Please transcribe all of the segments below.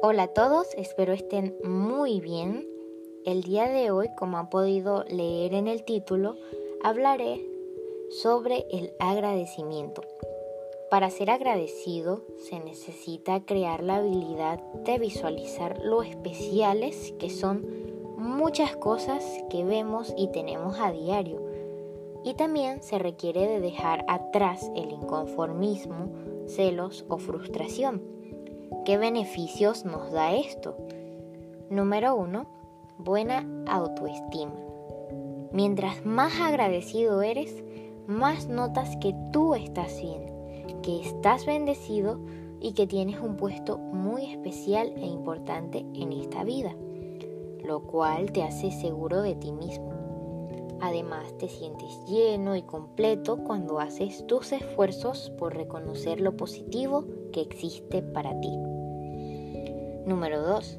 Hola a todos, espero estén muy bien. El día de hoy, como han podido leer en el título, hablaré sobre el agradecimiento. Para ser agradecido se necesita crear la habilidad de visualizar lo especiales que son muchas cosas que vemos y tenemos a diario. Y también se requiere de dejar atrás el inconformismo, celos o frustración ¿Qué beneficios nos da esto? Número uno, buena autoestima. Mientras más agradecido eres, más notas que tú estás bien, que estás bendecido y que tienes un puesto muy especial e importante en esta vida, lo cual te hace seguro de ti mismo. Además, te sientes lleno y completo cuando haces tus esfuerzos por reconocer lo positivo que existe para ti. Número 2.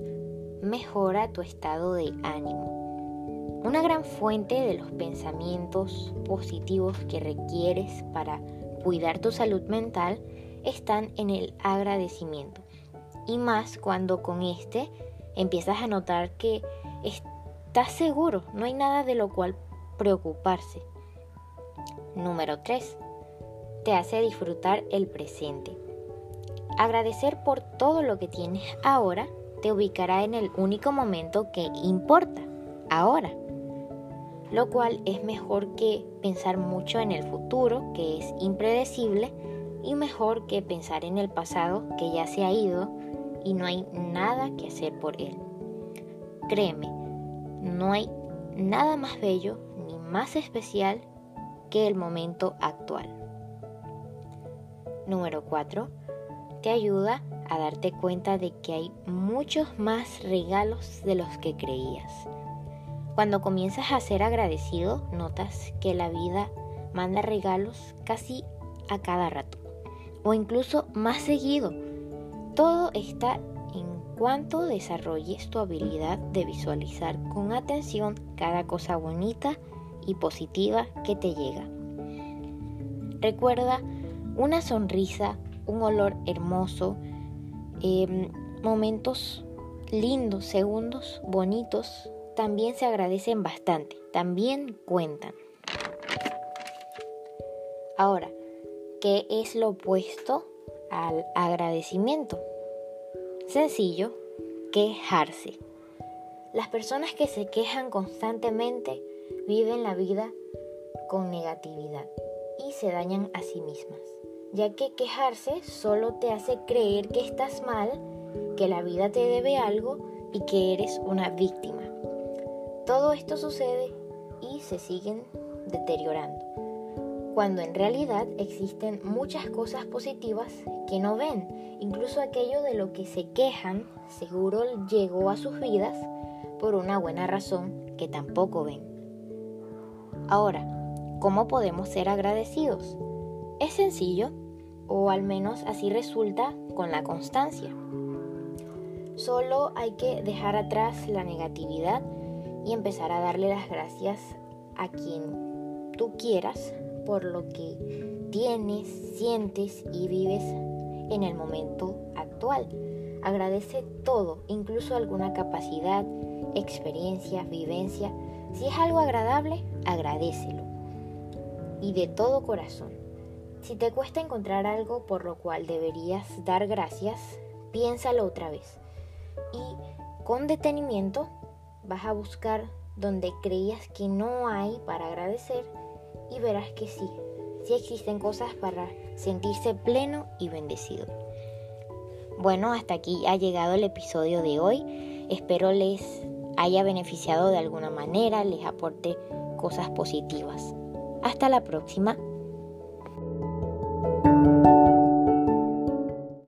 Mejora tu estado de ánimo. Una gran fuente de los pensamientos positivos que requieres para cuidar tu salud mental están en el agradecimiento. Y más cuando con este empiezas a notar que estás seguro, no hay nada de lo cual preocuparse. Número 3. Te hace disfrutar el presente. Agradecer por todo lo que tienes ahora te ubicará en el único momento que importa, ahora. Lo cual es mejor que pensar mucho en el futuro, que es impredecible, y mejor que pensar en el pasado, que ya se ha ido y no hay nada que hacer por él. Créeme, no hay nada más bello ni más especial que el momento actual. Número 4 te ayuda a darte cuenta de que hay muchos más regalos de los que creías. Cuando comienzas a ser agradecido, notas que la vida manda regalos casi a cada rato o incluso más seguido. Todo está cuanto desarrolles tu habilidad de visualizar con atención cada cosa bonita y positiva que te llega. Recuerda una sonrisa un olor hermoso, em, momentos lindos, segundos bonitos, también se agradecen bastante, también cuentan. Ahora, ¿qué es lo opuesto al agradecimiento? Sencillo, quejarse. Las personas que se quejan constantemente viven la vida con negatividad y se dañan a sí mismas ya que quejarse solo te hace creer que estás mal, que la vida te debe algo y que eres una víctima. Todo esto sucede y se siguen deteriorando, cuando en realidad existen muchas cosas positivas que no ven, incluso aquello de lo que se quejan seguro llegó a sus vidas por una buena razón que tampoco ven. Ahora, ¿cómo podemos ser agradecidos? Es sencillo, o al menos así resulta con la constancia. Solo hay que dejar atrás la negatividad y empezar a darle las gracias a quien tú quieras por lo que tienes, sientes y vives en el momento actual. Agradece todo, incluso alguna capacidad, experiencia, vivencia. Si es algo agradable, agradecelo. Y de todo corazón. Si te cuesta encontrar algo por lo cual deberías dar gracias, piénsalo otra vez. Y con detenimiento vas a buscar donde creías que no hay para agradecer y verás que sí, sí existen cosas para sentirse pleno y bendecido. Bueno, hasta aquí ha llegado el episodio de hoy. Espero les haya beneficiado de alguna manera, les aporte cosas positivas. Hasta la próxima.